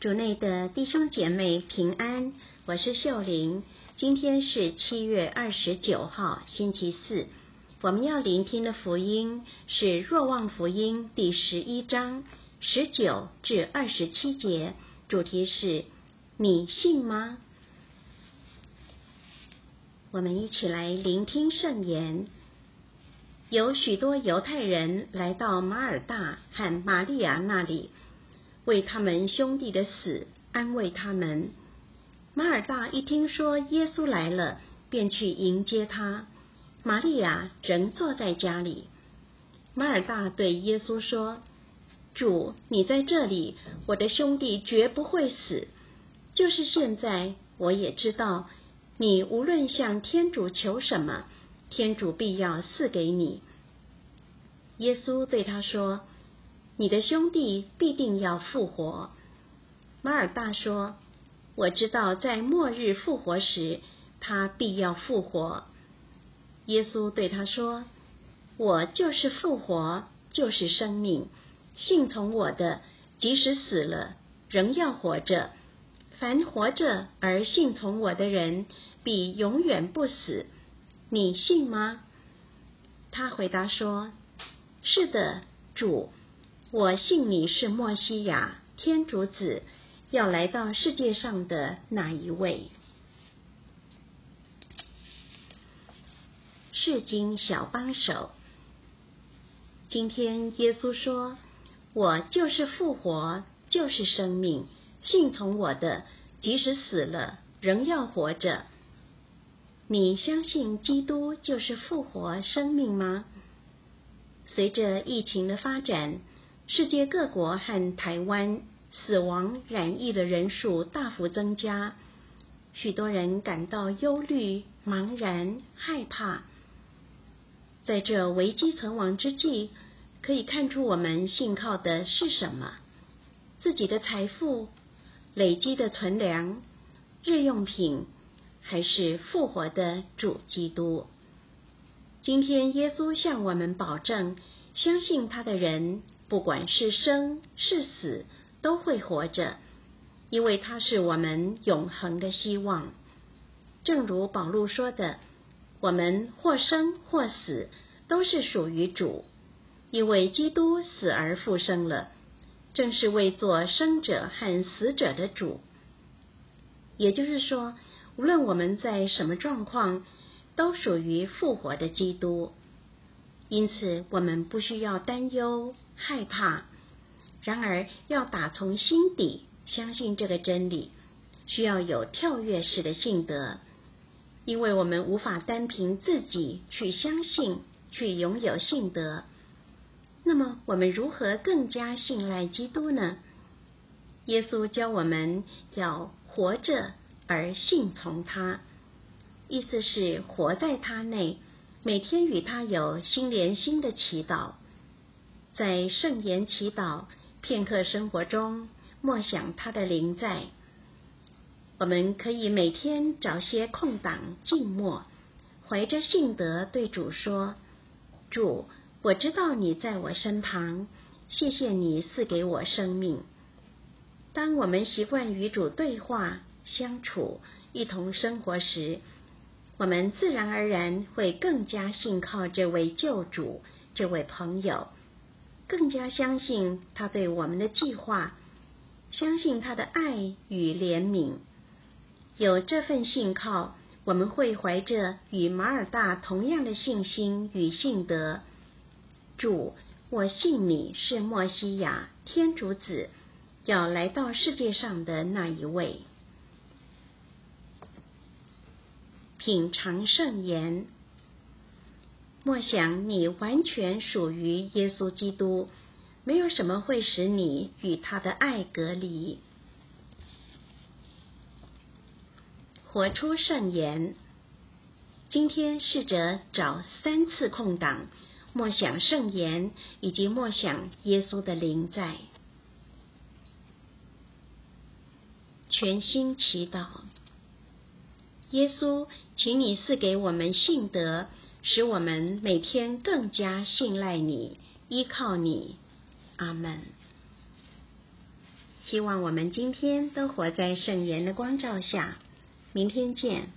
主内的弟兄姐妹平安，我是秀玲。今天是七月二十九号，星期四。我们要聆听的福音是《若望福音》第十一章十九至二十七节，主题是“你信吗？”我们一起来聆听圣言。有许多犹太人来到马尔大和玛利亚那里。为他们兄弟的死安慰他们。马尔大一听说耶稣来了，便去迎接他。玛利亚仍坐在家里。马尔大对耶稣说：“主，你在这里，我的兄弟绝不会死。就是现在，我也知道，你无论向天主求什么，天主必要赐给你。”耶稣对他说。你的兄弟必定要复活。马尔大说：“我知道，在末日复活时，他必要复活。”耶稣对他说：“我就是复活，就是生命。信从我的，即使死了，仍要活着；凡活着而信从我的人，必永远不死。你信吗？”他回答说：“是的，主。”我信你是莫西亚，天主子要来到世界上的那一位。世经小帮手，今天耶稣说：“我就是复活，就是生命。信从我的，即使死了，仍要活着。”你相信基督就是复活生命吗？随着疫情的发展。世界各国和台湾死亡染疫的人数大幅增加，许多人感到忧虑、茫然、害怕。在这危机存亡之际，可以看出我们信靠的是什么：自己的财富、累积的存粮、日用品，还是复活的主基督？今天，耶稣向我们保证，相信他的人。不管是生是死，都会活着，因为他是我们永恒的希望。正如保禄说的：“我们或生或死，都是属于主，因为基督死而复生了，正是为做生者和死者的主。”也就是说，无论我们在什么状况，都属于复活的基督。因此，我们不需要担忧、害怕。然而，要打从心底相信这个真理，需要有跳跃式的信德，因为我们无法单凭自己去相信、去拥有信德。那么，我们如何更加信赖基督呢？耶稣教我们要活着而信从他，意思是活在他内。每天与他有心连心的祈祷，在圣言祈祷片刻生活中默想他的灵在。我们可以每天找些空档静默，怀着信德对主说：“主，我知道你在我身旁，谢谢你赐给我生命。”当我们习惯与主对话、相处、一同生活时，我们自然而然会更加信靠这位救主、这位朋友，更加相信他对我们的计划，相信他的爱与怜悯。有这份信靠，我们会怀着与马尔大同样的信心与信德。主，我信你是莫西亚天主子，要来到世界上的那一位。品尝圣言，莫想你完全属于耶稣基督，没有什么会使你与他的爱隔离。活出圣言，今天试着找三次空档，默想圣言，以及默想耶稣的灵在，全心祈祷。耶稣，请你赐给我们信德，使我们每天更加信赖你、依靠你。阿门。希望我们今天都活在圣言的光照下。明天见。